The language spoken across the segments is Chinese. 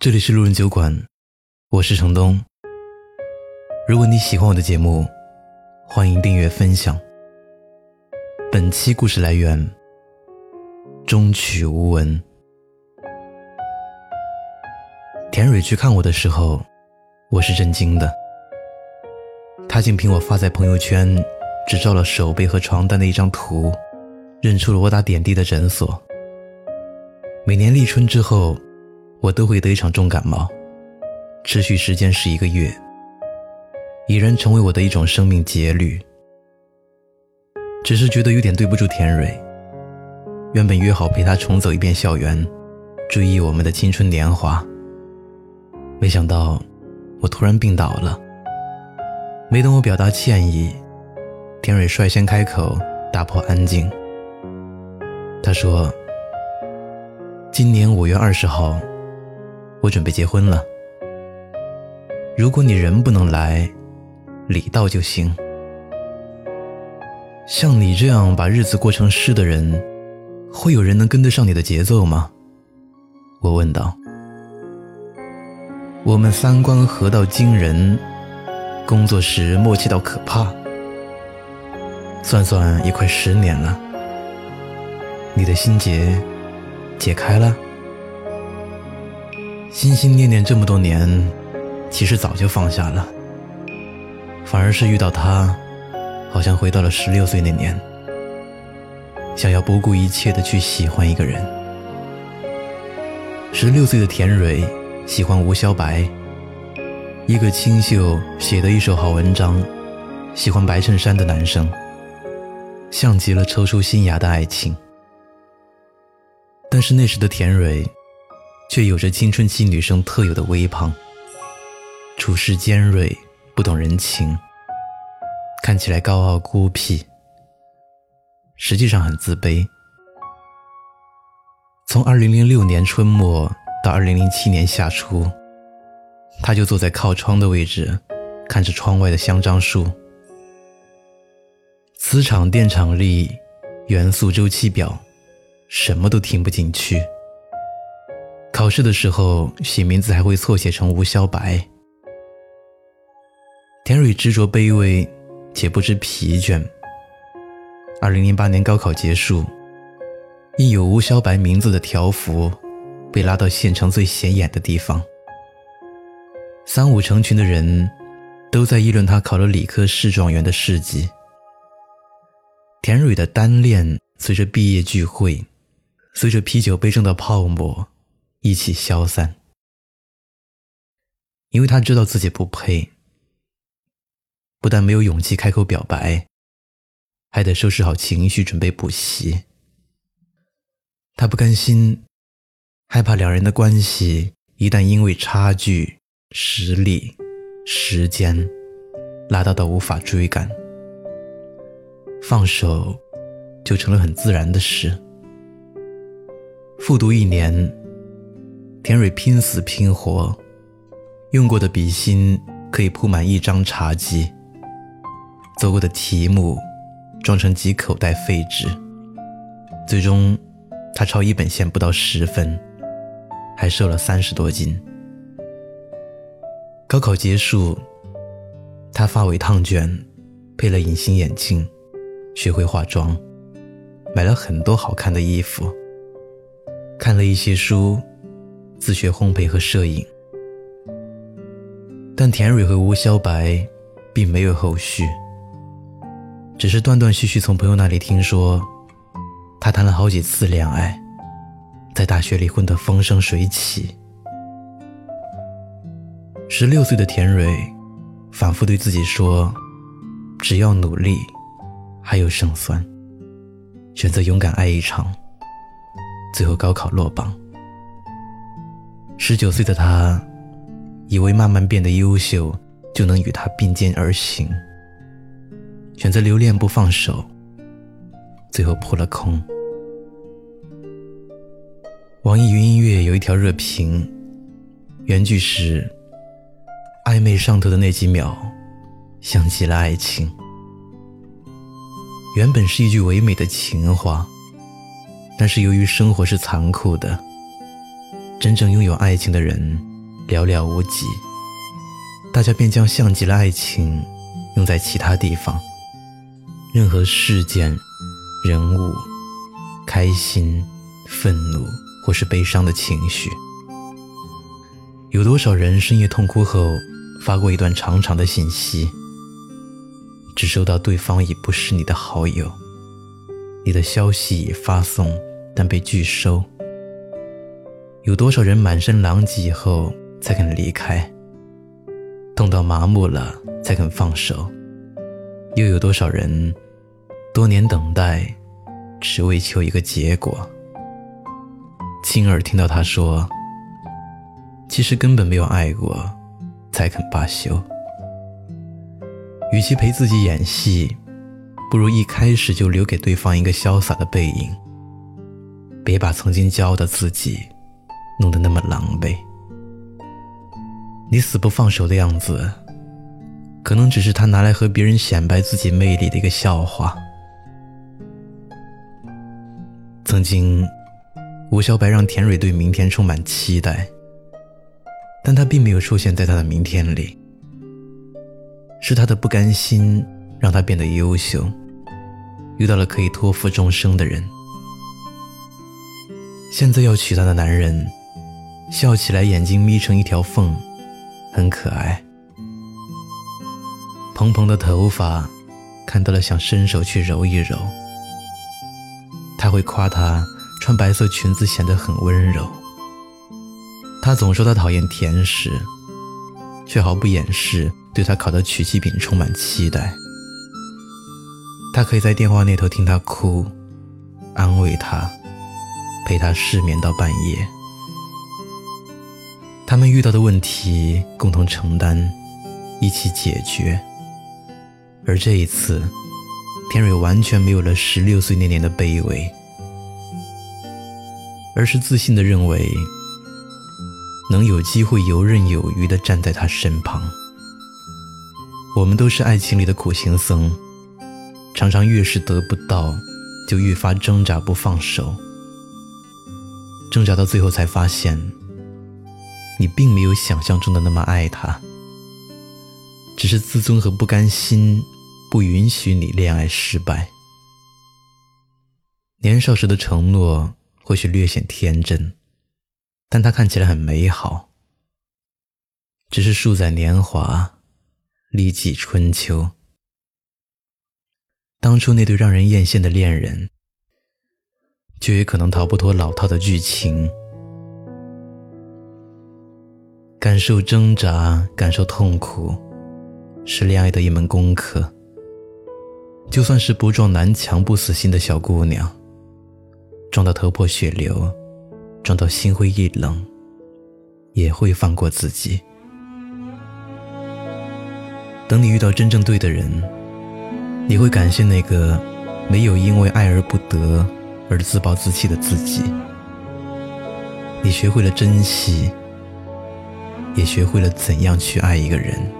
这里是路人酒馆，我是程东。如果你喜欢我的节目，欢迎订阅分享。本期故事来源：终曲无闻。田蕊去看我的时候，我是震惊的。他竟凭我发在朋友圈只照了手背和床单的一张图，认出了我打点滴的诊所。每年立春之后。我都会得一场重感冒，持续时间是一个月，已然成为我的一种生命节律。只是觉得有点对不住田蕊。原本约好陪她重走一遍校园，追忆我们的青春年华，没想到我突然病倒了。没等我表达歉意，田蕊率先开口打破安静。他说：“今年五月二十号。”我准备结婚了，如果你人不能来，礼到就行。像你这样把日子过成诗的人，会有人能跟得上你的节奏吗？我问道。我们三观合到惊人，工作时默契到可怕。算算也快十年了，你的心结解开了。心心念念这么多年，其实早就放下了，反而是遇到他，好像回到了十六岁那年，想要不顾一切的去喜欢一个人。十六岁的田蕊喜欢吴小白，一个清秀写的一手好文章，喜欢白衬衫的男生，像极了抽出新芽的爱情。但是那时的田蕊。却有着青春期女生特有的微胖，处事尖锐，不懂人情，看起来高傲孤僻，实际上很自卑。从2006年春末到2007年夏初，她就坐在靠窗的位置，看着窗外的香樟树。磁场、电场力、元素周期表，什么都听不进去。考试的时候写名字还会错写成吴小白。田蕊执着卑微，且不知疲倦。二零零八年高考结束，印有吴小白名字的条幅被拉到县城最显眼的地方。三五成群的人都在议论他考了理科市状元的事迹。田蕊的单恋随着毕业聚会，随着啤酒杯中的泡沫。一起消散，因为他知道自己不配，不但没有勇气开口表白，还得收拾好情绪准备补习。他不甘心，害怕两人的关系一旦因为差距、实力、时间拉大到无法追赶，放手就成了很自然的事。复读一年。田蕊拼死拼活，用过的笔芯可以铺满一张茶几，做过的题目装成几口袋废纸。最终，他抄一本线不到十分，还瘦了三十多斤。高考结束，他发尾烫卷，配了隐形眼镜，学会化妆，买了很多好看的衣服，看了一些书。自学烘焙和摄影，但田蕊和吴小白并没有后续，只是断断续续从朋友那里听说，他谈了好几次恋爱，在大学里混得风生水起。十六岁的田蕊，反复对自己说：“只要努力，还有胜算。”选择勇敢爱一场，最后高考落榜。十九岁的他，以为慢慢变得优秀就能与他并肩而行，选择留恋不放手，最后扑了空。网易云音乐有一条热评，原句是：“暧昧上头的那几秒，像极了爱情。”原本是一句唯美的情话，但是由于生活是残酷的。真正拥有爱情的人，寥寥无几，大家便将像极了爱情用在其他地方。任何事件、人物、开心、愤怒或是悲伤的情绪，有多少人深夜痛哭后发过一段长长的信息，只收到对方已不是你的好友，你的消息已发送但被拒收。有多少人满身狼藉以后才肯离开，痛到麻木了才肯放手？又有多少人多年等待，只为求一个结果？亲耳听到他说：“其实根本没有爱过，才肯罢休。”与其陪自己演戏，不如一开始就留给对方一个潇洒的背影。别把曾经骄傲的自己。弄得那么狼狈，你死不放手的样子，可能只是他拿来和别人显摆自己魅力的一个笑话。曾经，吴小白让田蕊对明天充满期待，但他并没有出现在他的明天里。是他的不甘心，让他变得优秀，遇到了可以托付终生的人。现在要娶她的男人。笑起来，眼睛眯成一条缝，很可爱。蓬蓬的头发，看到了想伸手去揉一揉。他会夸她穿白色裙子显得很温柔。他总说他讨厌甜食，却毫不掩饰对他烤的曲奇饼充满期待。他可以在电话那头听他哭，安慰他，陪他失眠到半夜。他们遇到的问题共同承担，一起解决。而这一次，田蕊完全没有了十六岁那年的卑微，而是自信的认为能有机会游刃有余的站在他身旁。我们都是爱情里的苦行僧，常常越是得不到，就越发挣扎不放手，挣扎到最后才发现。你并没有想象中的那么爱他，只是自尊和不甘心不允许你恋爱失败。年少时的承诺或许略显天真，但它看起来很美好。只是数载年华，历几春秋。当初那对让人艳羡的恋人，就也可能逃不脱老套的剧情。感受挣扎，感受痛苦，是恋爱的一门功课。就算是不撞南墙不死心的小姑娘，撞到头破血流，撞到心灰意冷，也会放过自己。等你遇到真正对的人，你会感谢那个没有因为爱而不得而自暴自弃的自己。你学会了珍惜。也学会了怎样去爱一个人。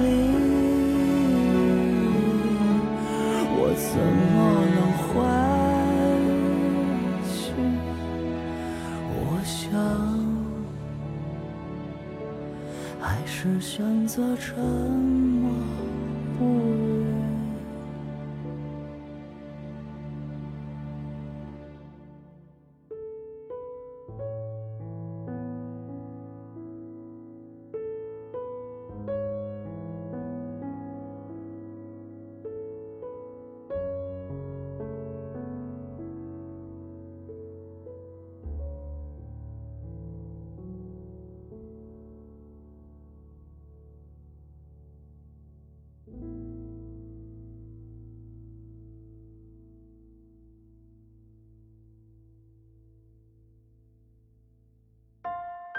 里？我怎么能回去？我想，还是选择沉默不